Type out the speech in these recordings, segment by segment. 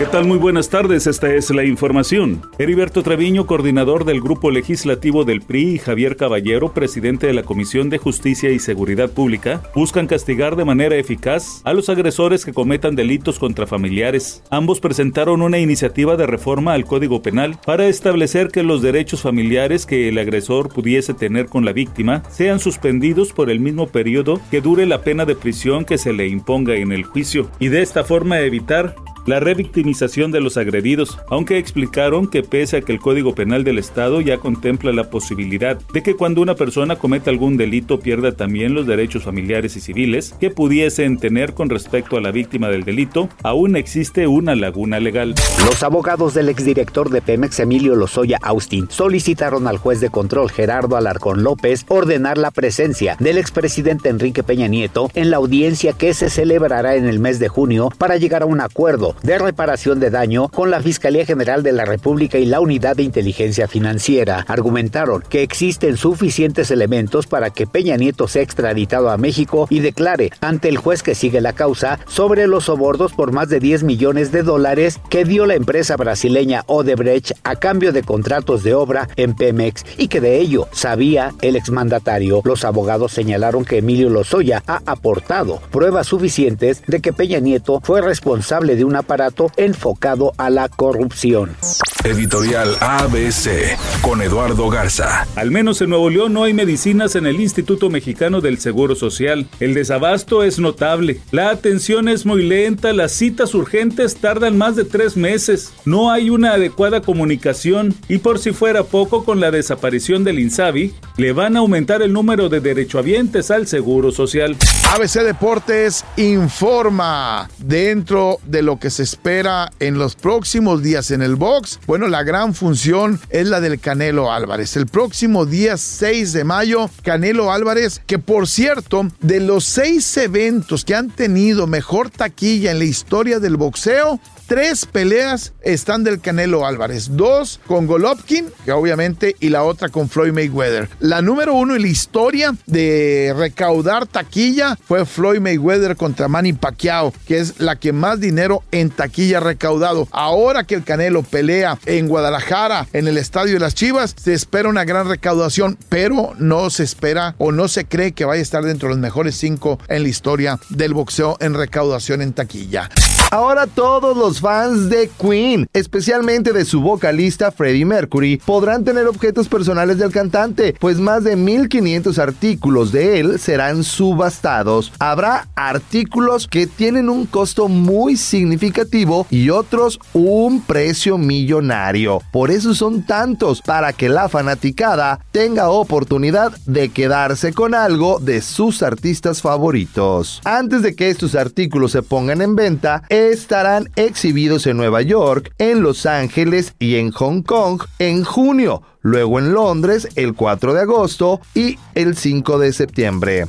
¿Qué tal? Muy buenas tardes, esta es la información. Heriberto Treviño, coordinador del Grupo Legislativo del PRI, y Javier Caballero, presidente de la Comisión de Justicia y Seguridad Pública, buscan castigar de manera eficaz a los agresores que cometan delitos contra familiares. Ambos presentaron una iniciativa de reforma al Código Penal para establecer que los derechos familiares que el agresor pudiese tener con la víctima sean suspendidos por el mismo periodo que dure la pena de prisión que se le imponga en el juicio, y de esta forma evitar la revictimización de los agredidos, aunque explicaron que pese a que el Código Penal del Estado ya contempla la posibilidad de que cuando una persona cometa algún delito pierda también los derechos familiares y civiles que pudiesen tener con respecto a la víctima del delito, aún existe una laguna legal. Los abogados del exdirector de Pemex, Emilio Lozoya Austin, solicitaron al juez de control Gerardo Alarcón López ordenar la presencia del expresidente Enrique Peña Nieto en la audiencia que se celebrará en el mes de junio para llegar a un acuerdo de reparación de daño con la Fiscalía General de la República y la Unidad de Inteligencia Financiera. Argumentaron que existen suficientes elementos para que Peña Nieto sea extraditado a México y declare ante el juez que sigue la causa sobre los sobordos por más de 10 millones de dólares que dio la empresa brasileña Odebrecht a cambio de contratos de obra en Pemex y que de ello sabía el exmandatario. Los abogados señalaron que Emilio Lozoya ha aportado pruebas suficientes de que Peña Nieto fue responsable de una aparato enfocado a la corrupción. Editorial ABC con Eduardo Garza. Al menos en Nuevo León no hay medicinas en el Instituto Mexicano del Seguro Social. El desabasto es notable. La atención es muy lenta. Las citas urgentes tardan más de tres meses. No hay una adecuada comunicación. Y por si fuera poco, con la desaparición del INSABI, le van a aumentar el número de derechohabientes al Seguro Social. ABC Deportes informa dentro de lo que se espera en los próximos días en el box. Bueno, la gran función es la del Canelo Álvarez. El próximo día 6 de mayo, Canelo Álvarez, que por cierto, de los seis eventos que han tenido mejor taquilla en la historia del boxeo, tres peleas están del Canelo Álvarez. Dos con Golovkin, que obviamente, y la otra con Floyd Mayweather. La número uno en la historia de recaudar taquilla fue Floyd Mayweather contra Manny Pacquiao, que es la que más dinero en taquilla recaudado. Ahora que el Canelo pelea en Guadalajara, en el Estadio de las Chivas, se espera una gran recaudación, pero no se espera o no se cree que vaya a estar dentro de los mejores cinco en la historia del boxeo en recaudación en taquilla. Ahora todos los fans de Queen, especialmente de su vocalista Freddie Mercury, podrán tener objetos personales del cantante, pues más de 1500 artículos de él serán subastados. Habrá artículos que tienen un costo muy significativo y otros un precio millonario. Por eso son tantos, para que la fanaticada tenga oportunidad de quedarse con algo de sus artistas favoritos. Antes de que estos artículos se pongan en venta, estarán exhibidos en Nueva York, en Los Ángeles y en Hong Kong en junio, luego en Londres el 4 de agosto y el 5 de septiembre.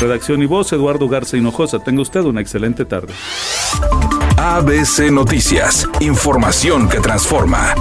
Redacción y voz, Eduardo Garza Hinojosa. Tenga usted una excelente tarde. ABC Noticias, información que transforma.